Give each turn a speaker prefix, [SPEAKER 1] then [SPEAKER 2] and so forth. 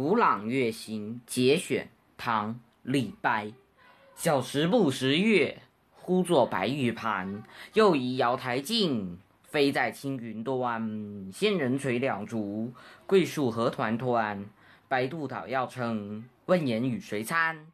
[SPEAKER 1] 古朗月行节选唐李白。小时不识月呼作白玉盘。又疑瑶台镜飞在青云端。仙人垂两足桂树何团团。白兔捣药成问言与谁餐